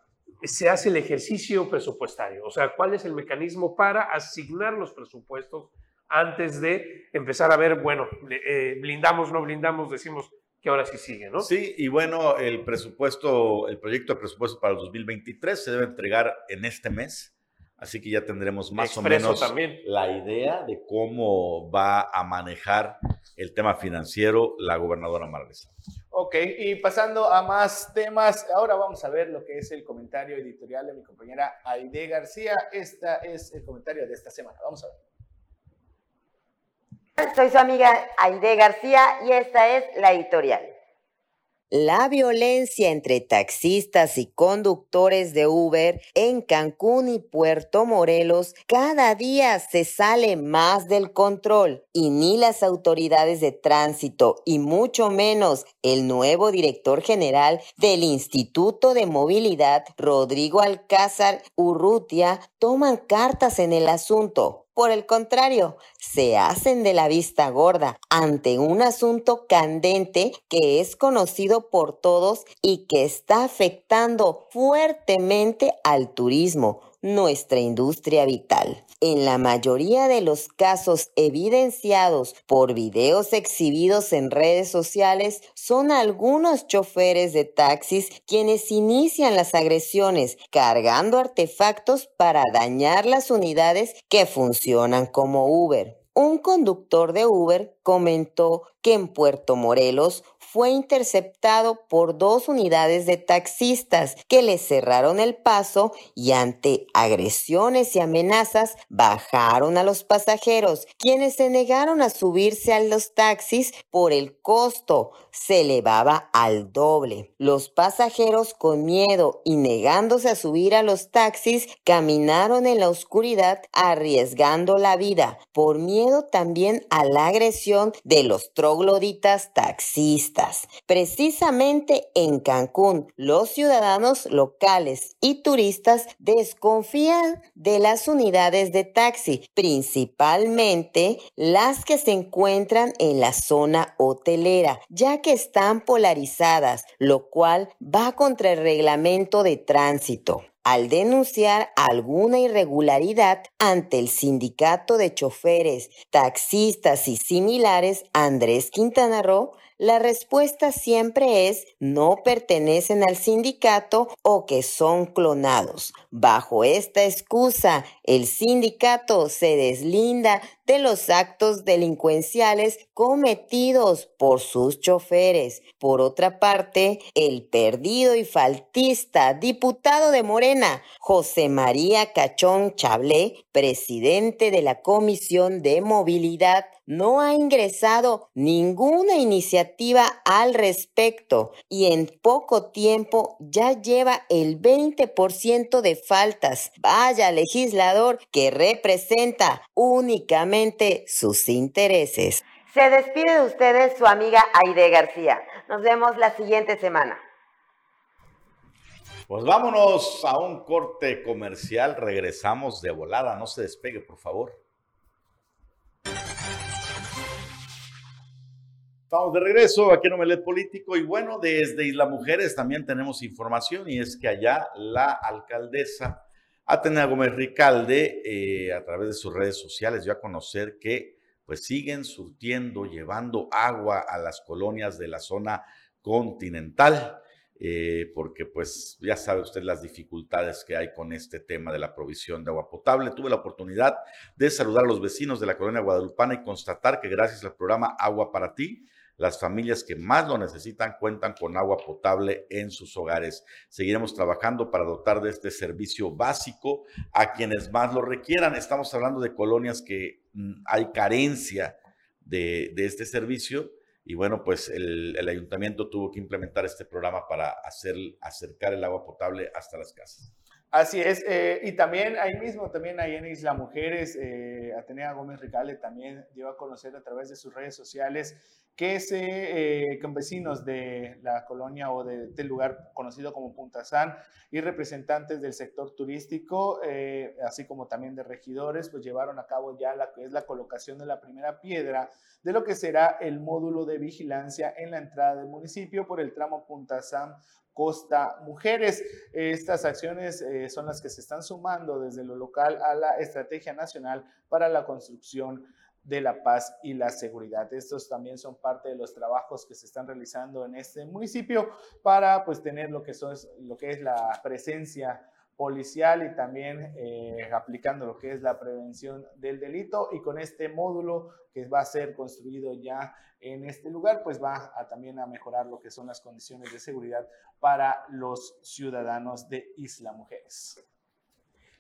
se hace el ejercicio presupuestario. O sea, cuál es el mecanismo para asignar los presupuestos antes de empezar a ver, bueno, eh, blindamos, no blindamos, decimos que ahora sí sigue, ¿no? Sí, y bueno, el presupuesto, el proyecto de presupuesto para el 2023 se debe entregar en este mes, así que ya tendremos más o menos la idea de cómo va a manejar el tema financiero la gobernadora Marlesa. Ok, y pasando a más temas, ahora vamos a ver lo que es el comentario editorial de mi compañera Aide García. Este es el comentario de esta semana. Vamos a ver. Soy su amiga Aide García y esta es la editorial. La violencia entre taxistas y conductores de Uber en Cancún y Puerto Morelos cada día se sale más del control y ni las autoridades de tránsito y mucho menos el nuevo director general del Instituto de Movilidad, Rodrigo Alcázar Urrutia, toman cartas en el asunto. Por el contrario, se hacen de la vista gorda ante un asunto candente que es conocido por todos y que está afectando fuertemente al turismo, nuestra industria vital. En la mayoría de los casos evidenciados por videos exhibidos en redes sociales, son algunos choferes de taxis quienes inician las agresiones cargando artefactos para dañar las unidades que funcionan como Uber. Un conductor de Uber comentó que en Puerto Morelos fue interceptado por dos unidades de taxistas que le cerraron el paso y ante agresiones y amenazas bajaron a los pasajeros, quienes se negaron a subirse a los taxis por el costo, se elevaba al doble. Los pasajeros con miedo y negándose a subir a los taxis caminaron en la oscuridad arriesgando la vida por miedo también a la agresión de los trogloditas taxistas. Precisamente en Cancún, los ciudadanos locales y turistas desconfían de las unidades de taxi, principalmente las que se encuentran en la zona hotelera, ya que están polarizadas, lo cual va contra el reglamento de tránsito. Al denunciar alguna irregularidad ante el sindicato de choferes, taxistas y similares Andrés Quintana Roo, la respuesta siempre es no pertenecen al sindicato o que son clonados. Bajo esta excusa, el sindicato se deslinda de los actos delincuenciales cometidos por sus choferes. Por otra parte, el perdido y faltista diputado de Morena, José María Cachón Chablé, presidente de la Comisión de Movilidad, no ha ingresado ninguna iniciativa al respecto y en poco tiempo ya lleva el 20% de faltas. Vaya legislador que representa únicamente sus intereses. Se despide de ustedes su amiga Aide García. Nos vemos la siguiente semana. Pues vámonos a un corte comercial. Regresamos de volada. No se despegue, por favor. Estamos de regreso aquí en Omelet Político y bueno, desde Isla Mujeres también tenemos información y es que allá la alcaldesa Atenea Gómez Ricalde eh, a través de sus redes sociales dio a conocer que pues siguen surtiendo, llevando agua a las colonias de la zona continental. Eh, porque pues ya sabe usted las dificultades que hay con este tema de la provisión de agua potable. Tuve la oportunidad de saludar a los vecinos de la colonia guadalupana y constatar que gracias al programa Agua para ti, las familias que más lo necesitan cuentan con agua potable en sus hogares. Seguiremos trabajando para dotar de este servicio básico a quienes más lo requieran. Estamos hablando de colonias que mm, hay carencia de, este servicio y bueno, pues el, ayuntamiento tuvo que implementar este programa para hacer, acercar el agua potable hasta las casas. Así es, eh, y también ahí mismo, también ahí en Isla Mujeres, eh, Atenea Gómez Ricale también dio a conocer a través de sus redes sociales que se, eh, campesinos de la colonia o de, del lugar conocido como Punta San y representantes del sector turístico, eh, así como también de regidores, pues llevaron a cabo ya la que es la colocación de la primera piedra de lo que será el módulo de vigilancia en la entrada del municipio por el tramo Punta San Costa Mujeres. Estas acciones eh, son las que se están sumando desde lo local a la Estrategia Nacional para la Construcción de la paz y la seguridad. Estos también son parte de los trabajos que se están realizando en este municipio para pues tener lo que, son, lo que es la presencia policial y también eh, aplicando lo que es la prevención del delito y con este módulo que va a ser construido ya en este lugar, pues va también a mejorar lo que son las condiciones de seguridad para los ciudadanos de Isla Mujeres.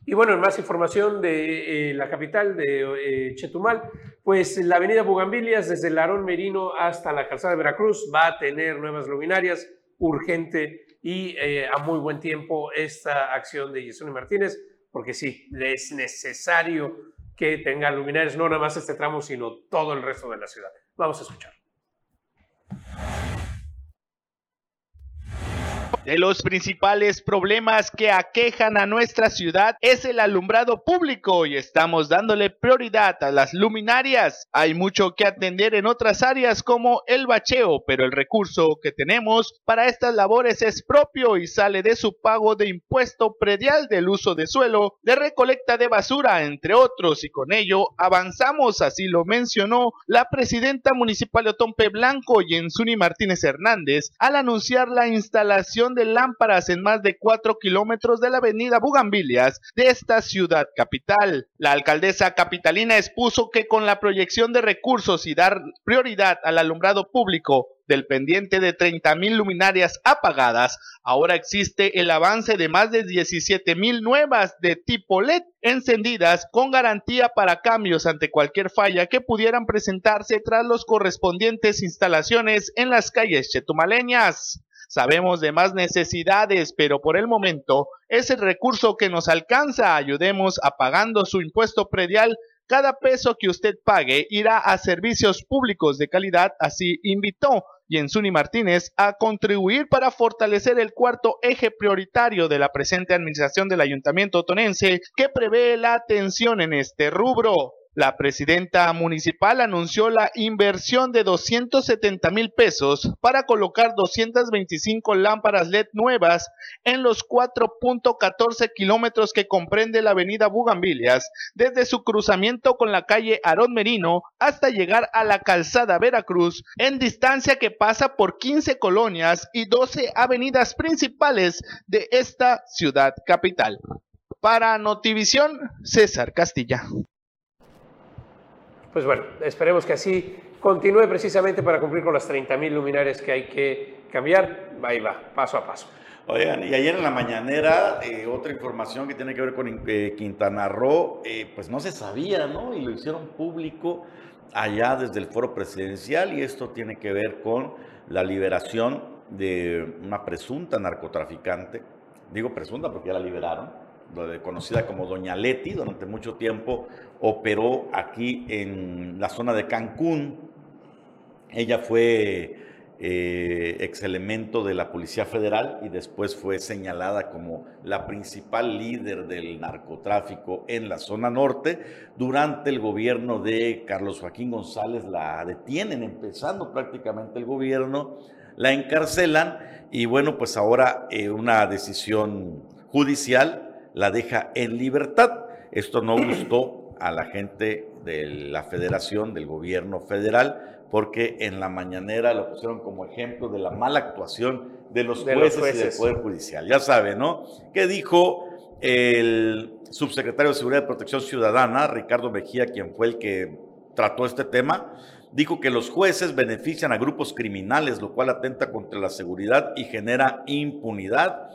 Y bueno, en más información de eh, la capital de eh, Chetumal, pues la avenida Bugambilias desde el Larón Merino hasta la calzada de Veracruz va a tener nuevas luminarias, urgente y eh, a muy buen tiempo esta acción de Yesuni Martínez, porque sí, es necesario que tenga luminarias, no nada más este tramo, sino todo el resto de la ciudad. Vamos a escuchar. De los principales problemas que aquejan a nuestra ciudad es el alumbrado público y estamos dándole prioridad a las luminarias. Hay mucho que atender en otras áreas como el bacheo, pero el recurso que tenemos para estas labores es propio y sale de su pago de impuesto predial del uso de suelo, de recolecta de basura, entre otros, y con ello avanzamos, así lo mencionó la presidenta municipal de Otompe Blanco, Yensuni Martínez Hernández, al anunciar la instalación de lámparas en más de 4 kilómetros de la avenida Bugambilias de esta ciudad capital. La alcaldesa capitalina expuso que con la proyección de recursos y dar prioridad al alumbrado público del pendiente de 30 mil luminarias apagadas, ahora existe el avance de más de 17 mil nuevas de tipo LED encendidas con garantía para cambios ante cualquier falla que pudieran presentarse tras los correspondientes instalaciones en las calles chetumaleñas. Sabemos de más necesidades, pero por el momento es el recurso que nos alcanza. Ayudemos a pagando su impuesto predial. Cada peso que usted pague irá a servicios públicos de calidad, así invitó Yensuni Martínez a contribuir para fortalecer el cuarto eje prioritario de la presente administración del Ayuntamiento Tonense que prevé la atención en este rubro. La presidenta municipal anunció la inversión de 270 mil pesos para colocar 225 lámparas LED nuevas en los 4.14 kilómetros que comprende la avenida Bugambilias, desde su cruzamiento con la calle Arón Merino hasta llegar a la calzada Veracruz, en distancia que pasa por 15 colonias y 12 avenidas principales de esta ciudad capital. Para Notivisión, César Castilla. Pues bueno, esperemos que así continúe precisamente para cumplir con las 30.000 luminarias que hay que cambiar. Ahí va, paso a paso. Oigan, y ayer en la mañanera, eh, otra información que tiene que ver con eh, Quintana Roo, eh, pues no se sabía, ¿no? Y lo hicieron público allá desde el foro presidencial y esto tiene que ver con la liberación de una presunta narcotraficante. Digo presunta porque ya la liberaron, conocida como Doña Leti, durante mucho tiempo operó aquí en la zona de Cancún. Ella fue eh, ex elemento de la Policía Federal y después fue señalada como la principal líder del narcotráfico en la zona norte. Durante el gobierno de Carlos Joaquín González la detienen, empezando prácticamente el gobierno, la encarcelan y bueno, pues ahora eh, una decisión judicial la deja en libertad. Esto no gustó a la gente de la federación, del gobierno federal, porque en la mañanera lo pusieron como ejemplo de la mala actuación de los, jueces, y del Poder Judicial. Ya sabe, ¿no? ¿Qué dijo el subsecretario de Seguridad y Protección Ciudadana, Ricardo Mejía, quien fue el que trató este tema? Dijo que los jueces benefician a grupos criminales, lo cual atenta contra la seguridad y genera impunidad.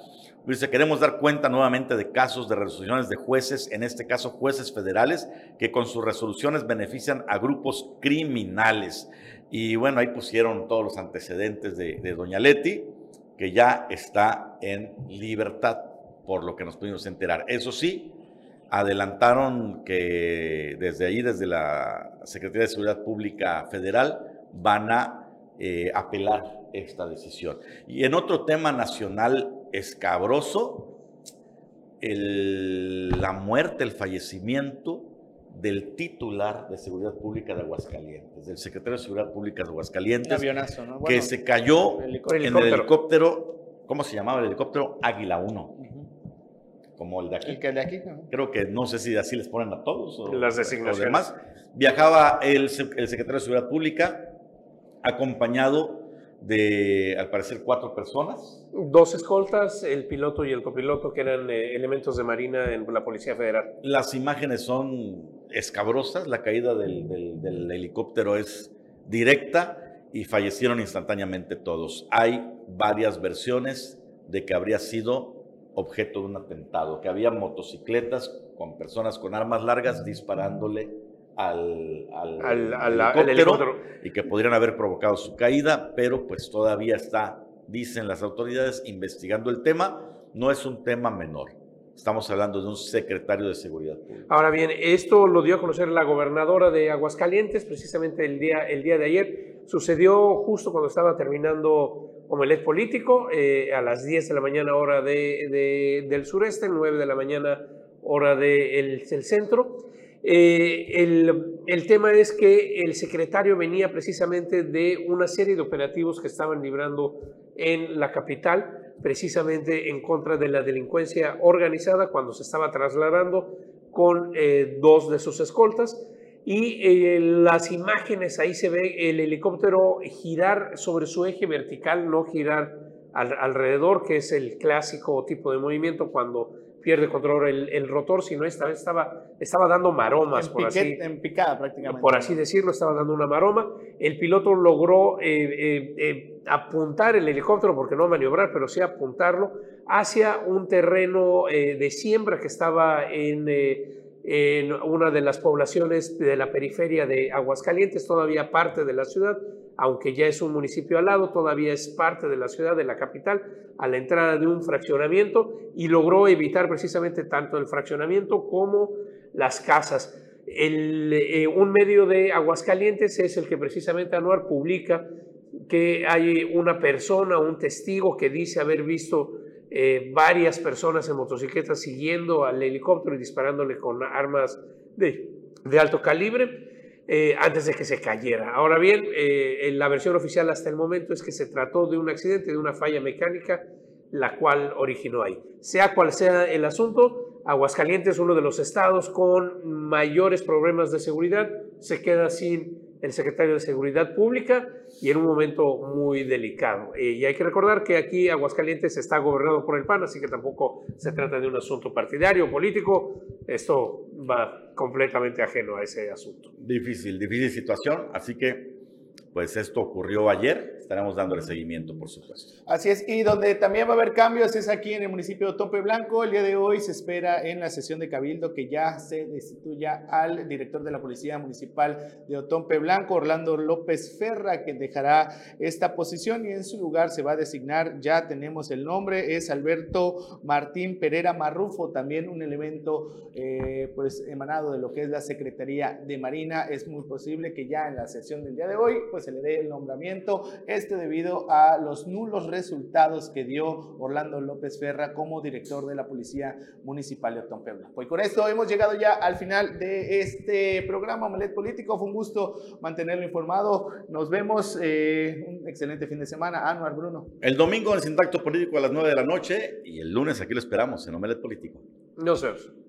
Dice, queremos dar cuenta nuevamente de casos de resoluciones de jueces, en este caso jueces federales, que con sus resoluciones benefician a grupos criminales. Y bueno, ahí pusieron todos los antecedentes de, Doña Leti, que ya está en libertad, por lo que nos pudimos enterar. Eso sí, adelantaron que desde ahí, desde la Secretaría de Seguridad Pública Federal, van a eh, apelar esta decisión. Y en otro tema nacional escabroso, la muerte, el fallecimiento del titular de Seguridad Pública de Aguascalientes, del secretario de Seguridad Pública de Aguascalientes, que se cayó en el helicóptero, ¿cómo se llamaba el helicóptero? Águila 1. Como el de aquí. de aquí Creo que no sé si así les ponen a todos o las designaciones. demás. Viajaba el, el secretario de Seguridad Pública acompañado de, al parecer, cuatro personas. Dos escoltas, el piloto y el copiloto, que eran eh, elementos de Marina en la Policía Federal. Las imágenes son escabrosas, la caída del, del helicóptero es directa y fallecieron instantáneamente todos. Hay varias versiones de que habría sido objeto de un atentado, que había motocicletas con personas con armas largas disparándole al, al, helicóptero, y que podrían haber provocado su caída, pero pues todavía está, dicen las autoridades, investigando el tema. No es un tema menor. Estamos hablando de un secretario de Seguridad Pública. Ahora bien, esto lo dio a conocer la gobernadora de Aguascalientes precisamente el día, el día de ayer. Sucedió justo cuando estaba terminando Omelet Político, eh, a las 10 de la mañana hora de, del sureste, 9 de la mañana hora del centro. Eh, el, tema es que el secretario venía precisamente de una serie de operativos que estaban librando en la capital, precisamente en contra de la delincuencia organizada, cuando se estaba trasladando con eh, dos de sus escoltas. Y eh, las imágenes, ahí se ve el helicóptero girar sobre su eje vertical, no girar alrededor, que es el clásico tipo de movimiento cuando pierde control el, el, rotor, sino esta vez estaba, estaba dando maromas, por así En picada prácticamente. Por así decirlo, estaba dando una maroma. El piloto logró eh, eh, eh, apuntar el helicóptero, porque no maniobrar, pero sí apuntarlo, hacia un terreno de siembra que estaba en, en una de las poblaciones de la periferia de Aguascalientes, todavía parte de la ciudad aunque ya es un municipio al lado, todavía es parte de la ciudad, de la capital, a la entrada de un fraccionamiento y logró evitar precisamente tanto el fraccionamiento como las casas. Eh, un medio de Aguascalientes es el que precisamente Anuar publica que hay una persona, un testigo que dice haber visto eh, varias personas en motocicletas siguiendo al helicóptero y disparándole con armas de, alto calibre. Eh, antes de que se cayera. Ahora bien, eh, la versión oficial hasta el momento es que se trató de un accidente, de una falla mecánica, la cual originó ahí. Sea cual sea el asunto, Aguascalientes, uno de los estados con mayores problemas de seguridad, se queda sin el secretario de Seguridad Pública y en un momento muy delicado. Eh, y hay que recordar que aquí Aguascalientes está gobernado por el PAN, así que tampoco se trata de un asunto partidario, político. Esto va completamente ajeno a ese asunto. Difícil, difícil situación, así que pues esto ocurrió ayer, estaremos dándole seguimiento, por supuesto. Así es, y donde también va a haber cambios es aquí en el municipio de Tope Blanco. El día de hoy se espera en la sesión de Cabildo que ya se destituya al director de la Policía Municipal de Otompe Blanco, Orlando López Ferra, que dejará esta posición y en su lugar se va a designar, ya tenemos el nombre, es Alberto Martín Pereira Marrufo, también un elemento eh, pues emanado de lo que es la Secretaría de Marina. Es muy posible que ya en la sesión del día de hoy pues se le dé el nombramiento, este debido a los nulos resultados que dio Orlando López Ferra como director de la Policía Municipal de Otompeula. Pues con esto hemos llegado ya al final de este programa Omelet Político. Fue un gusto mantenerlo informado. Nos vemos. Eh, un excelente fin de semana. Anuar Bruno. El domingo en el Sintacto Político a las 9 de la noche y el lunes aquí lo esperamos en Omelet Político. Nos vemos.